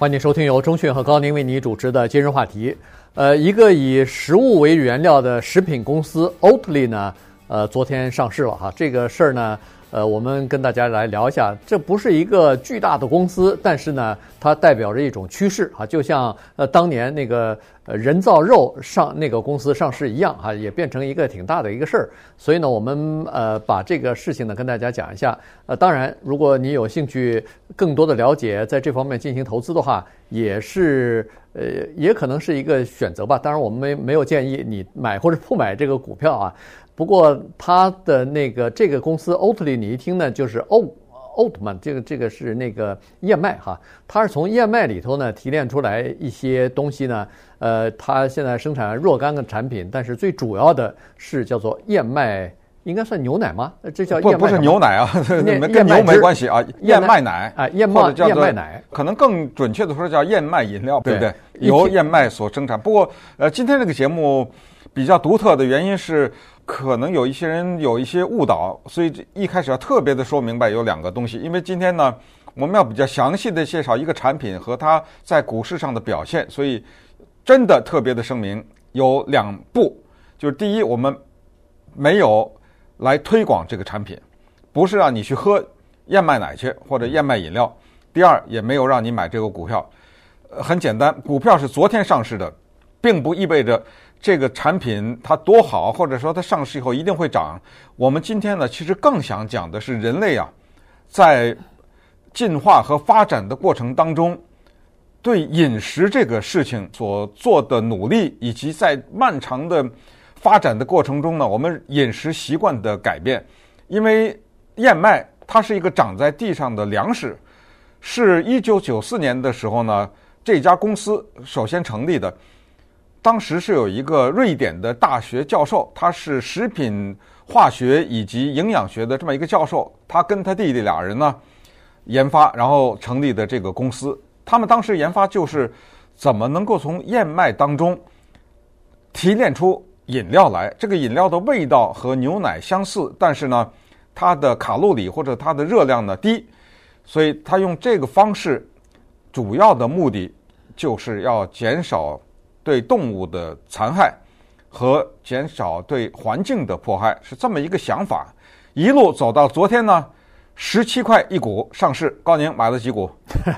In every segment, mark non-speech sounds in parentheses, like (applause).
欢迎收听由中讯和高宁为你主持的今日话题。呃，一个以食物为原料的食品公司 Oatly 呢，呃，昨天上市了哈。这个事儿呢，呃，我们跟大家来聊一下。这不是一个巨大的公司，但是呢，它代表着一种趋势啊，就像呃当年那个。呃，人造肉上那个公司上市一样哈，也变成一个挺大的一个事儿。所以呢，我们呃把这个事情呢跟大家讲一下。呃，当然，如果你有兴趣更多的了解，在这方面进行投资的话，也是呃也可能是一个选择吧。当然，我们没没有建议你买或者不买这个股票啊。不过它的那个这个公司 Oatly，你一听呢就是哦。奥特曼，这个这个是那个燕麦哈，它是从燕麦里头呢提炼出来一些东西呢。呃，它现在生产若干个产品，但是最主要的是叫做燕麦，应该算牛奶吗？这叫不不是牛奶啊，(laughs) 跟牛没关系啊，燕麦奶啊，燕麦燕麦奶，可能更准确的说叫燕麦饮料，对不对？由燕麦所生产。不过呃，今天这个节目比较独特的原因是。可能有一些人有一些误导，所以一开始要特别的说明白有两个东西。因为今天呢，我们要比较详细的介绍一个产品和它在股市上的表现，所以真的特别的声明有两步，就是第一，我们没有来推广这个产品，不是让你去喝燕麦奶去或者燕麦饮料；第二，也没有让你买这个股票。很简单，股票是昨天上市的，并不意味着。这个产品它多好，或者说它上市以后一定会涨。我们今天呢，其实更想讲的是人类啊，在进化和发展的过程当中，对饮食这个事情所做的努力，以及在漫长的发展的过程中呢，我们饮食习惯的改变。因为燕麦它是一个长在地上的粮食，是一九九四年的时候呢，这家公司首先成立的。当时是有一个瑞典的大学教授，他是食品化学以及营养学的这么一个教授，他跟他弟弟俩人呢研发，然后成立的这个公司。他们当时研发就是怎么能够从燕麦当中提炼出饮料来。这个饮料的味道和牛奶相似，但是呢，它的卡路里或者它的热量呢低，所以它用这个方式，主要的目的就是要减少。对动物的残害和减少对环境的迫害是这么一个想法，一路走到昨天呢，十七块一股上市。高宁买了几股？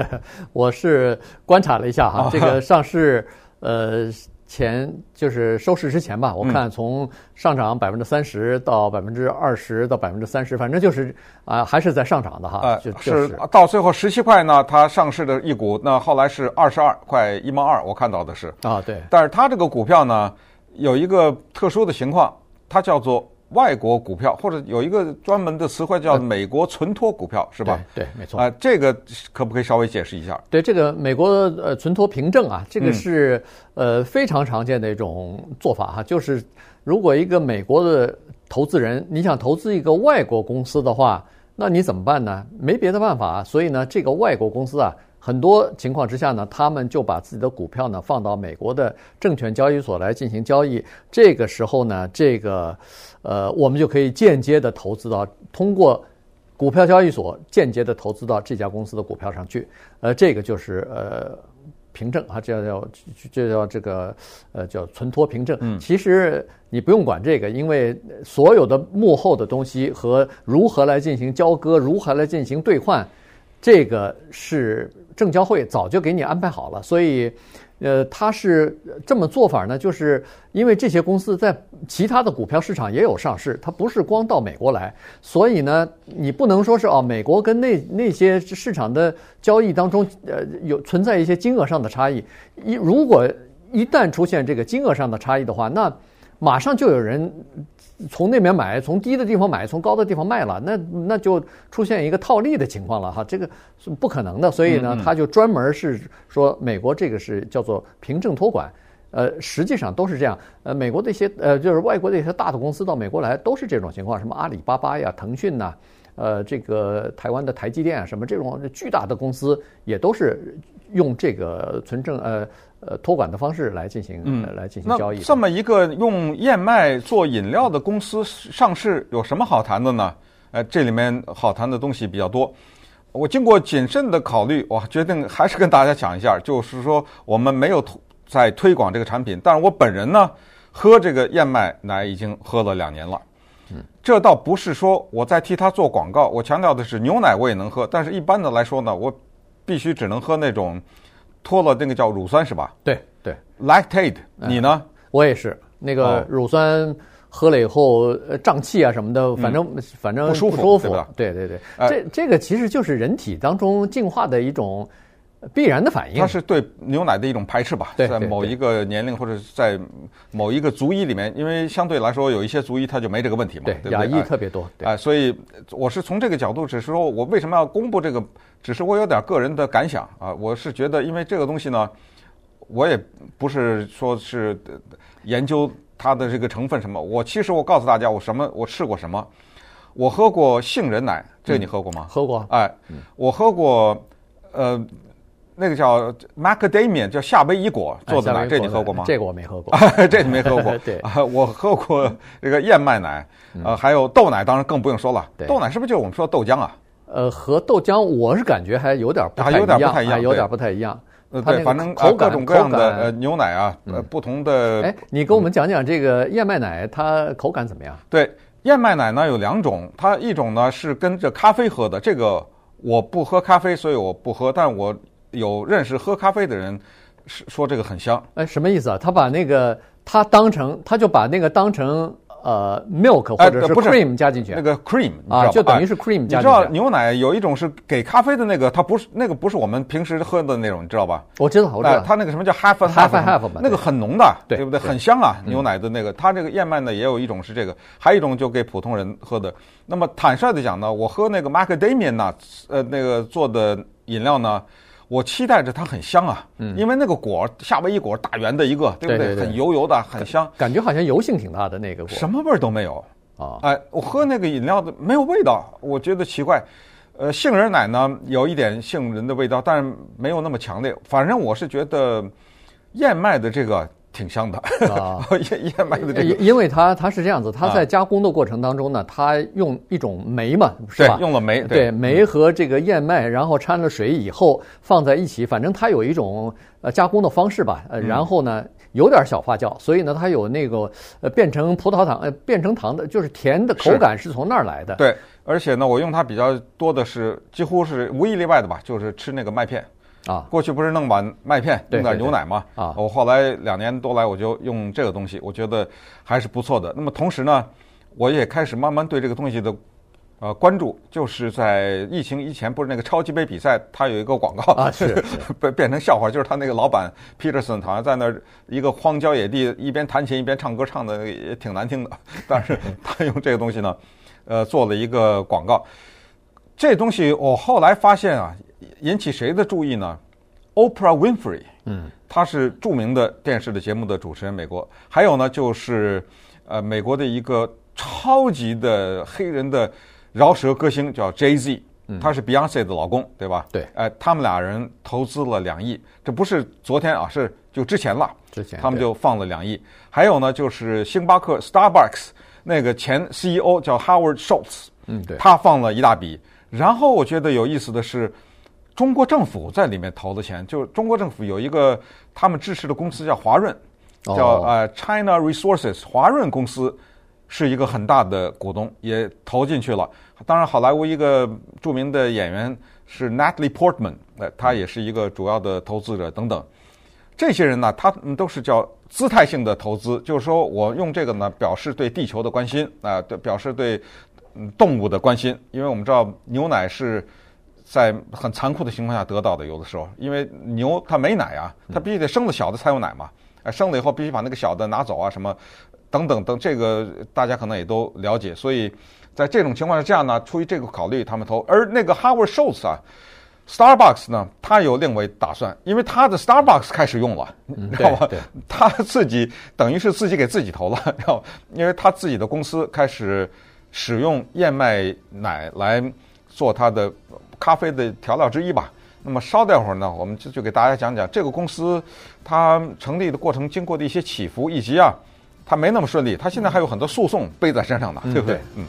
(laughs) 我是观察了一下哈，(laughs) 这个上市呃。前就是收市之前吧，我看从上涨百分之三十到百分之二十到百分之三十，反正就是啊，还是在上涨的哈。呃，就是到最后十七块呢，它上市的一股，那后来是二十二块一毛二，我看到的是啊，对。但是它这个股票呢，有一个特殊的情况，它叫做。外国股票或者有一个专门的词汇叫美国存托股票，是吧？对，没错。啊，这个可不可以稍微解释一下？对，这个美国呃存托凭证啊，这个是呃非常常见的一种做法哈。就是如果一个美国的投资人你想投资一个外国公司的话，那你怎么办呢？没别的办法，所以呢，这个外国公司啊。很多情况之下呢，他们就把自己的股票呢放到美国的证券交易所来进行交易。这个时候呢，这个呃，我们就可以间接的投资到通过股票交易所间接的投资到这家公司的股票上去。呃，这个就是呃凭证啊，这叫这叫这个呃叫存托凭证。嗯，其实你不用管这个，因为所有的幕后的东西和如何来进行交割，如何来进行兑换，这个是。证交会早就给你安排好了，所以，呃，他是这么做法呢，就是因为这些公司在其他的股票市场也有上市，它不是光到美国来，所以呢，你不能说是哦，美国跟那那些市场的交易当中，呃，有存在一些金额上的差异，一如果一旦出现这个金额上的差异的话，那马上就有人。从那边买，从低的地方买，从高的地方卖了，那那就出现一个套利的情况了哈，这个是不可能的。所以呢，他就专门是说美国这个是叫做凭证托管，呃，实际上都是这样。呃，美国的一些呃，就是外国的一些大的公司到美国来都是这种情况，什么阿里巴巴呀、腾讯呐，呃，这个台湾的台积电啊，什么这种巨大的公司也都是用这个存证呃。呃，托管的方式来进行，嗯，来进行交易。这么一个用燕麦做饮料的公司上市，有什么好谈的呢？呃，这里面好谈的东西比较多。我经过谨慎的考虑，我决定还是跟大家讲一下，就是说我们没有在推广这个产品，但是我本人呢，喝这个燕麦奶已经喝了两年了。嗯，这倒不是说我在替他做广告，我强调的是牛奶我也能喝，但是一般的来说呢，我必须只能喝那种脱了那个叫乳酸是吧？对对，lactate。你呢？我也是那个乳酸。喝了以后，呃，胀气啊什么的，反正、嗯、反正不舒服，舒服，对吧？对对这这个其实就是人体当中进化的一种必然的反应。它是对牛奶的一种排斥吧？在某一个年龄或者在某一个族裔里面，因为相对来说有一些族裔他就没这个问题嘛，对，对不对？亚裔特别多，哎、呃，所以我是从这个角度，只是说我为什么要公布这个，只是我有点个人的感想啊。我是觉得，因为这个东西呢，我也不是说是研究。它的这个成分什么？我其实我告诉大家，我什么我试过什么？我喝过杏仁奶，这个你喝过吗？嗯、喝过。哎，我喝过，呃，那个叫 macadamia，叫夏威夷果做的奶，哎、这你喝过吗？这个我没喝过，(laughs) 这你没喝过。(laughs) 对、啊，我喝过这个燕麦奶，呃，还有豆奶，当然更不用说了。对豆奶是不是就是我们说的豆浆啊？呃，和豆浆我是感觉还有点不太一样，有点不太一样，有点不太一样。呃，对，反正各种各样的呃牛奶啊，呃，不同的。哎，你给我们讲讲这个燕麦奶，它口感怎么样？对，燕麦奶呢有两种，它一种呢是跟着咖啡喝的，这个我不喝咖啡，所以我不喝。但我有认识喝咖啡的人，是说这个很香。哎，什么意思啊？他把那个他当成，他就把那个当成。呃，milk 或者是 cream 加进去，那个 cream 啊，就等于是 cream 加进去。你知道牛奶有一种是给咖啡的那个，它不是那个不是我们平时喝的那种，你知道吧？我知道，我知道。它那个什么叫 half and half half 嘛？那个很浓的，对不对？很香啊，牛奶的那个。它这个燕麦呢，也有一种是这个，还有一种就给普通人喝的。那么坦率的讲呢，我喝那个 macadamia nuts 呃那个做的饮料呢。我期待着它很香啊，嗯，因为那个果夏威夷果大圆的一个，对不对？很油油的，很香，感觉好像油性挺大的那个果，什么味儿都没有啊！哎，我喝那个饮料的没有味道，我觉得奇怪。呃，杏仁奶呢，有一点杏仁的味道，但是没有那么强烈。反正我是觉得燕麦的这个。挺香的啊，燕燕麦的这个，因为它它是这样子，它在加工的过程当中呢，它用一种酶嘛，是吧？用了酶，对酶和这个燕麦，然后掺了水以后放在一起，反正它有一种呃加工的方式吧，呃，然后呢有点小发酵，所以呢它有那个呃变成葡萄糖呃变成糖的，就是甜的口感是从那儿来的。对，而且呢，我用它比较多的是几乎是无一例外的吧，就是吃那个麦片。啊，过去不是弄碗麦片，弄点牛奶吗？啊，我后来两年多来，我就用这个东西，我觉得还是不错的。那么同时呢，我也开始慢慢对这个东西的呃关注，就是在疫情以前，不是那个超级杯比赛，它有一个广告啊，是变 (laughs) 变成笑话，就是他那个老板 Peterson 好像在那儿一个荒郊野地，一边弹琴一边唱歌，唱的也挺难听的，(laughs) 但是他用这个东西呢，呃，做了一个广告。这东西我后来发现啊。引起谁的注意呢？Oprah Winfrey，嗯，她是著名的电视的节目的主持人，美国。还有呢，就是呃，美国的一个超级的黑人的饶舌歌星叫 Jay Z，他是 Beyonce 的老公，对吧？对，哎，他们俩人投资了两亿，这不是昨天啊，是就之前了。之前他们就放了两亿。还有呢，就是星巴克 Starbucks 那个前 CEO 叫 Howard Schultz，嗯，对，他放了一大笔。然后我觉得有意思的是。中国政府在里面投的钱，就是中国政府有一个他们支持的公司叫华润，叫呃 China Resources，华润公司是一个很大的股东，也投进去了。当然，好莱坞一个著名的演员是 Natalie Portman，呃，他也是一个主要的投资者等等。这些人呢，他们都是叫姿态性的投资，就是说我用这个呢表示对地球的关心啊，对表示对动物的关心，因为我们知道牛奶是。在很残酷的情况下得到的，有的时候，因为牛它没奶啊，它必须得生了小的才有奶嘛。哎，生了以后必须把那个小的拿走啊，什么等等等，这个大家可能也都了解。所以在这种情况下，这样呢，出于这个考虑，他们投。而那个 Howard Schultz 啊，Starbucks 呢，他有另为打算，因为他的 Starbucks 开始用了，你知道吧？他自己等于是自己给自己投了，知道吧？因为他自己的公司开始使用燕麦奶来做他的。咖啡的调料之一吧。那么稍待会儿呢，我们就就给大家讲讲这个公司，它成立的过程、经过的一些起伏，以及啊，它没那么顺利。它现在还有很多诉讼背在身上呢，对不对？嗯。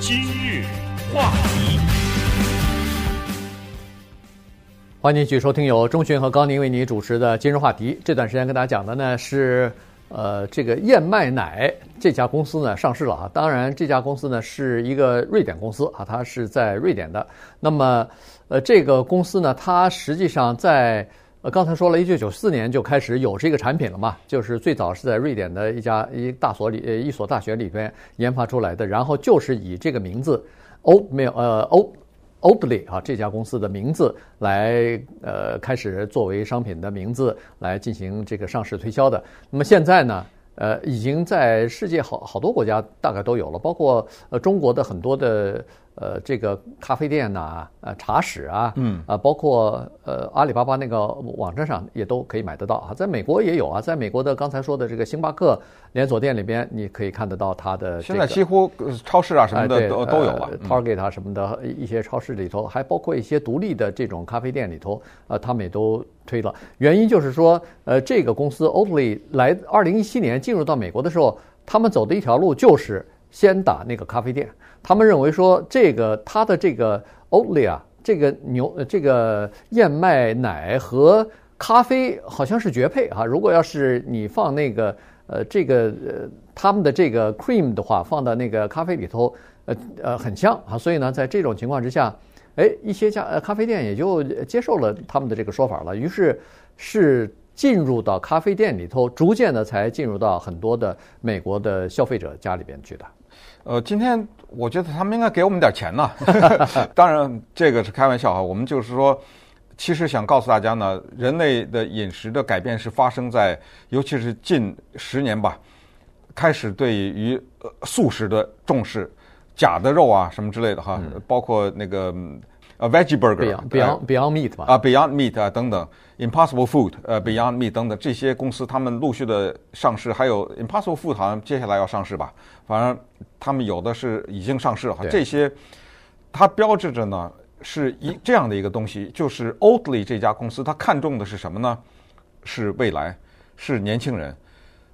今日话题，欢迎继续收听由钟讯和高宁为你主持的《今日话题》。这段时间跟大家讲的呢是。呃，这个燕麦奶这家公司呢上市了啊。当然，这家公司呢是一个瑞典公司啊，它是在瑞典的。那么，呃，这个公司呢，它实际上在呃刚才说了一九九四年就开始有这个产品了嘛，就是最早是在瑞典的一家一大所里呃一所大学里边研发出来的，然后就是以这个名字 Oatmeal 呃 Oat。Oatly 啊，这家公司的名字来呃开始作为商品的名字来进行这个上市推销的。那么现在呢，呃，已经在世界好好多国家大概都有了，包括呃中国的很多的。呃，这个咖啡店呐、啊，呃，茶室啊，嗯，啊，包括呃，阿里巴巴那个网站上也都可以买得到啊。在美国也有啊，在美国的刚才说的这个星巴克连锁店里边，你可以看得到它的、这个。现在几乎超市啊什么的都、呃、都有了、呃、，Target 啊什么的一些超市里头，还包括一些独立的这种咖啡店里头，啊、呃，他们也都推了。原因就是说，呃，这个公司 Oatly 来二零一七年进入到美国的时候，他们走的一条路就是先打那个咖啡店。他们认为说，这个它的这个 Oatly 啊，这个牛这个燕麦奶和咖啡好像是绝配啊。如果要是你放那个呃这个呃他们的这个 cream 的话，放到那个咖啡里头，呃呃很香啊。所以呢，在这种情况之下，哎，一些家咖啡店也就接受了他们的这个说法了。于是是进入到咖啡店里头，逐渐的才进入到很多的美国的消费者家里边去的。呃，今天我觉得他们应该给我们点钱呢。(laughs) (laughs) 当然，这个是开玩笑哈。我们就是说，其实想告诉大家呢，人类的饮食的改变是发生在，尤其是近十年吧，开始对于素食的重视，假的肉啊什么之类的哈，包括那个。呃，Veggie Burger，Beyond Beyond Meat 吧，啊，Beyond Meat 啊等等，Impossible Food，呃，Beyond Meat 等等这些公司，他们陆续的上市，还有 Impossible Food 好像接下来要上市吧，反正他们有的是已经上市了哈。这些它标志着呢，是一这样的一个东西，就是 Oatly 这家公司，它看重的是什么呢？是未来，是年轻人，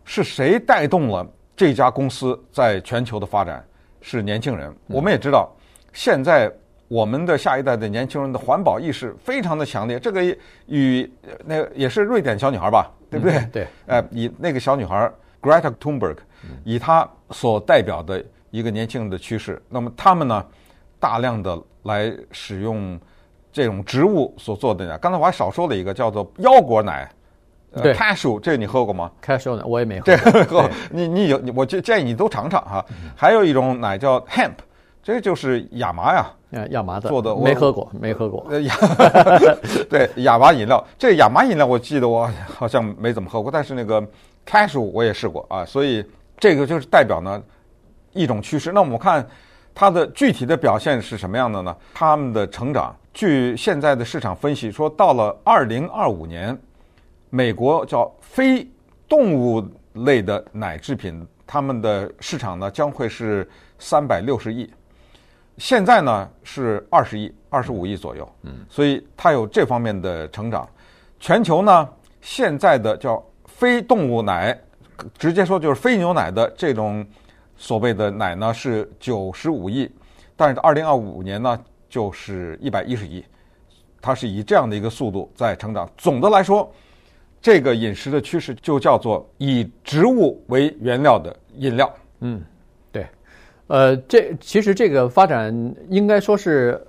是谁带动了这家公司在全球的发展？是年轻人。我们也知道，现在。我们的下一代的年轻人的环保意识非常的强烈，这个与那个也是瑞典小女孩吧，对不对？嗯、对，呃，以那个小女孩 Greta Thunberg，以她所代表的一个年轻人的趋势，那么他们呢，大量的来使用这种植物所做的奶。刚才我还少说了一个叫做腰果奶，对，Cashew，这个你喝过吗？Cashew 奶我也没喝过，这个你你有，我就建议你都尝尝哈。还有一种奶叫 Hemp，这就是亚麻呀。亚麻的做的没喝过，没喝过。(laughs) 对亚麻饮料，这亚麻饮料我记得我好像没怎么喝过，但是那个 Cashew 我也试过啊，所以这个就是代表呢一种趋势。那我们看它的具体的表现是什么样的呢？他们的成长，据现在的市场分析说，到了二零二五年，美国叫非动物类的奶制品，他们的市场呢将会是三百六十亿。现在呢是二十亿、二十五亿左右，嗯，所以它有这方面的成长。全球呢现在的叫非动物奶，直接说就是非牛奶的这种所谓的奶呢是九十五亿，但是二零二五年呢就是一百一十亿，它是以这样的一个速度在成长。总的来说，这个饮食的趋势就叫做以植物为原料的饮料，嗯。呃，这其实这个发展应该说是，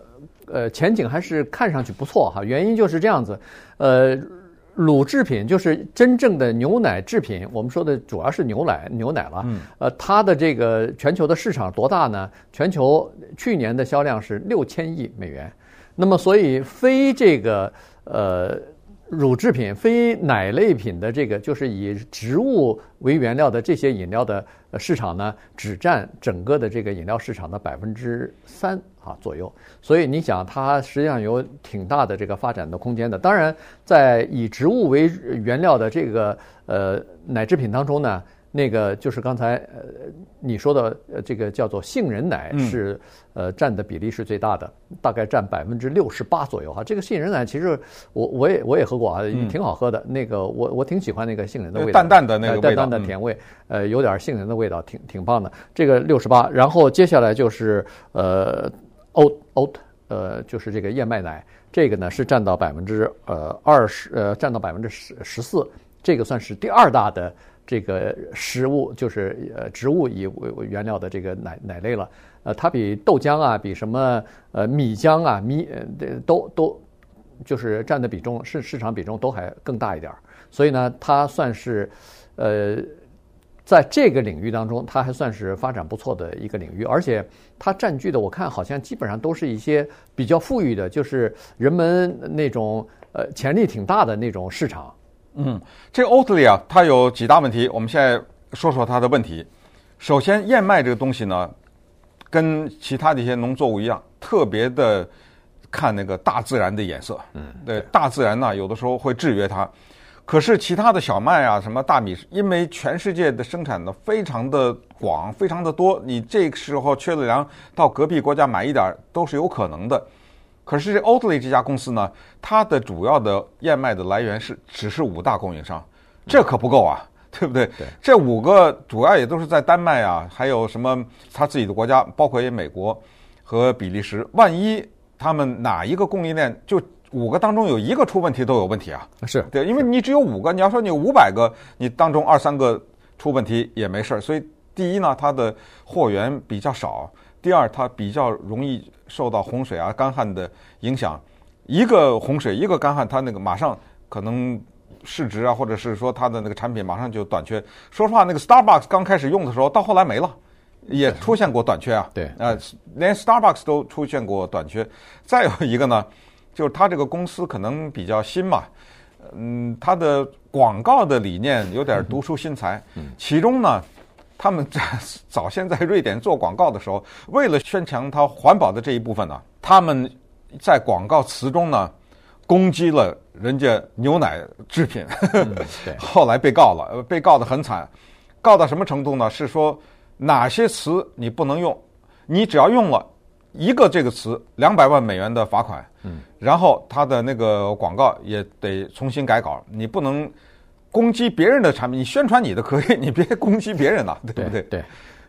呃，前景还是看上去不错哈。原因就是这样子，呃，乳制品就是真正的牛奶制品，我们说的主要是牛奶，牛奶了。嗯。呃，它的这个全球的市场多大呢？全球去年的销量是六千亿美元。那么，所以非这个呃。乳制品、非奶类品的这个，就是以植物为原料的这些饮料的市场呢，只占整个的这个饮料市场的百分之三啊左右。所以你想，它实际上有挺大的这个发展的空间的。当然，在以植物为原料的这个呃奶制品当中呢。那个就是刚才呃你说的呃这个叫做杏仁奶是呃占的比例是最大的，大概占百分之六十八左右哈。这个杏仁奶其实我我也我也喝过啊，挺好喝的。那个我我挺喜欢那个杏仁的味道，淡淡的那个味道，淡淡的甜味，呃有点杏仁的味道，挺挺棒的。这个六十八，然后接下来就是呃 oat oat 呃，就是这个燕麦奶，这个呢是占到百分之呃二十，呃占到百分之十十四，这个算是第二大的这个食物，就是呃植物以为原料的这个奶奶类了。呃，它比豆浆啊，比什么呃米浆啊，米呃都都就是占的比重市市场比重都还更大一点儿。所以呢，它算是呃。在这个领域当中，它还算是发展不错的一个领域，而且它占据的，我看好像基本上都是一些比较富裕的，就是人们那种呃潜力挺大的那种市场。嗯，这个 Oatly 啊，它有几大问题，我们现在说说它的问题。首先，燕麦这个东西呢，跟其他的一些农作物一样，特别的看那个大自然的颜色。嗯，对，大自然呢，有的时候会制约它。可是其他的小麦啊，什么大米，因为全世界的生产的非常的广，非常的多，你这个时候缺了粮，到隔壁国家买一点都是有可能的。可是这 Oatly 这家公司呢，它的主要的燕麦的来源是只是五大供应商，这可不够啊，(laughs) 对不对？对。这五个主要也都是在丹麦啊，还有什么他自己的国家，包括也美国和比利时。万一他们哪一个供应链就五个当中有一个出问题都有问题啊，是对，因为你只有五个，你要说你有五百个，你当中二三个出问题也没事儿。所以第一呢，它的货源比较少；第二，它比较容易受到洪水啊、干旱的影响。一个洪水，一个干旱，它那个马上可能市值啊，或者是说它的那个产品马上就短缺。说实话，那个 Starbucks 刚开始用的时候，到后来没了，也出现过短缺啊。对，呃，连 Starbucks 都出现过短缺。再有一个呢。就是它这个公司可能比较新嘛，嗯，它的广告的理念有点独出心裁。其中呢，他们在 (laughs) 早先在瑞典做广告的时候，为了宣传它环保的这一部分呢，他们在广告词中呢攻击了人家牛奶制品，(laughs) 后来被告了，被告得很惨，告到什么程度呢？是说哪些词你不能用，你只要用了。一个这个词，两百万美元的罚款。嗯，然后他的那个广告也得重新改稿。你不能攻击别人的产品，你宣传你的可以，(laughs) 你别攻击别人了，对不对？对，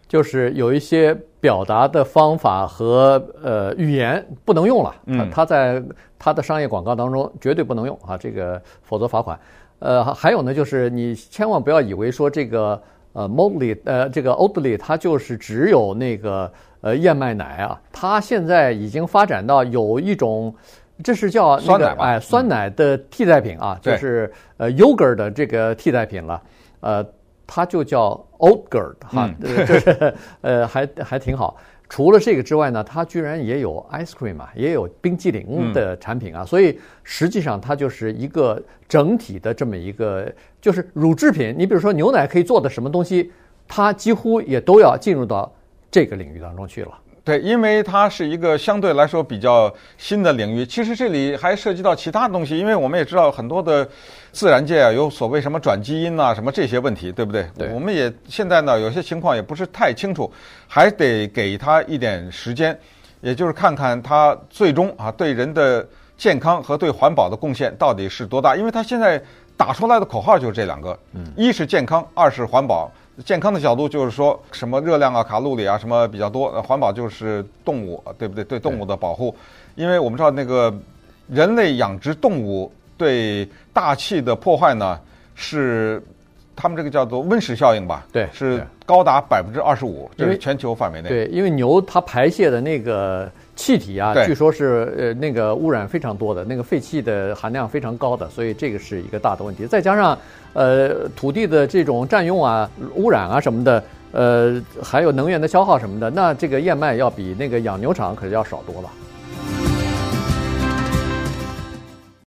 就是有一些表达的方法和呃语言不能用了。嗯，他在他的商业广告当中绝对不能用啊，这个否则罚款。呃，还有呢，就是你千万不要以为说这个呃 Oatly 呃这个 Oatly 它就是只有那个。呃，燕麦奶啊，它现在已经发展到有一种，这是叫那个酸奶吧？哎，酸奶的替代品啊，嗯、就是呃，yogurt 的这个替代品了。呃，它就叫 Oatgurt 哈，嗯、就是呃，还还挺好。除了这个之外呢，它居然也有 ice cream 啊，也有冰激凌的产品啊。嗯、所以实际上它就是一个整体的这么一个，就是乳制品。你比如说牛奶可以做的什么东西，它几乎也都要进入到。这个领域当中去了，对，因为它是一个相对来说比较新的领域。其实这里还涉及到其他东西，因为我们也知道很多的自然界啊，有所谓什么转基因啊，什么这些问题，对不对？对。我们也现在呢，有些情况也不是太清楚，还得给他一点时间，也就是看看它最终啊对人的健康和对环保的贡献到底是多大。因为它现在打出来的口号就是这两个，嗯，一是健康，二是环保。健康的角度就是说什么热量啊、卡路里啊什么比较多，环保就是动物，对不对？对动物的保护，因为我们知道那个人类养殖动物对大气的破坏呢，是他们这个叫做温室效应吧？对，是高达百分之二十五，这是全球范围内。对，因为牛它排泄的那个气体啊，据说是呃那个污染非常多的，那个废气的含量非常高的，所以这个是一个大的问题。再加上。呃，土地的这种占用啊、污染啊什么的，呃，还有能源的消耗什么的，那这个燕麦要比那个养牛场可是要少多了。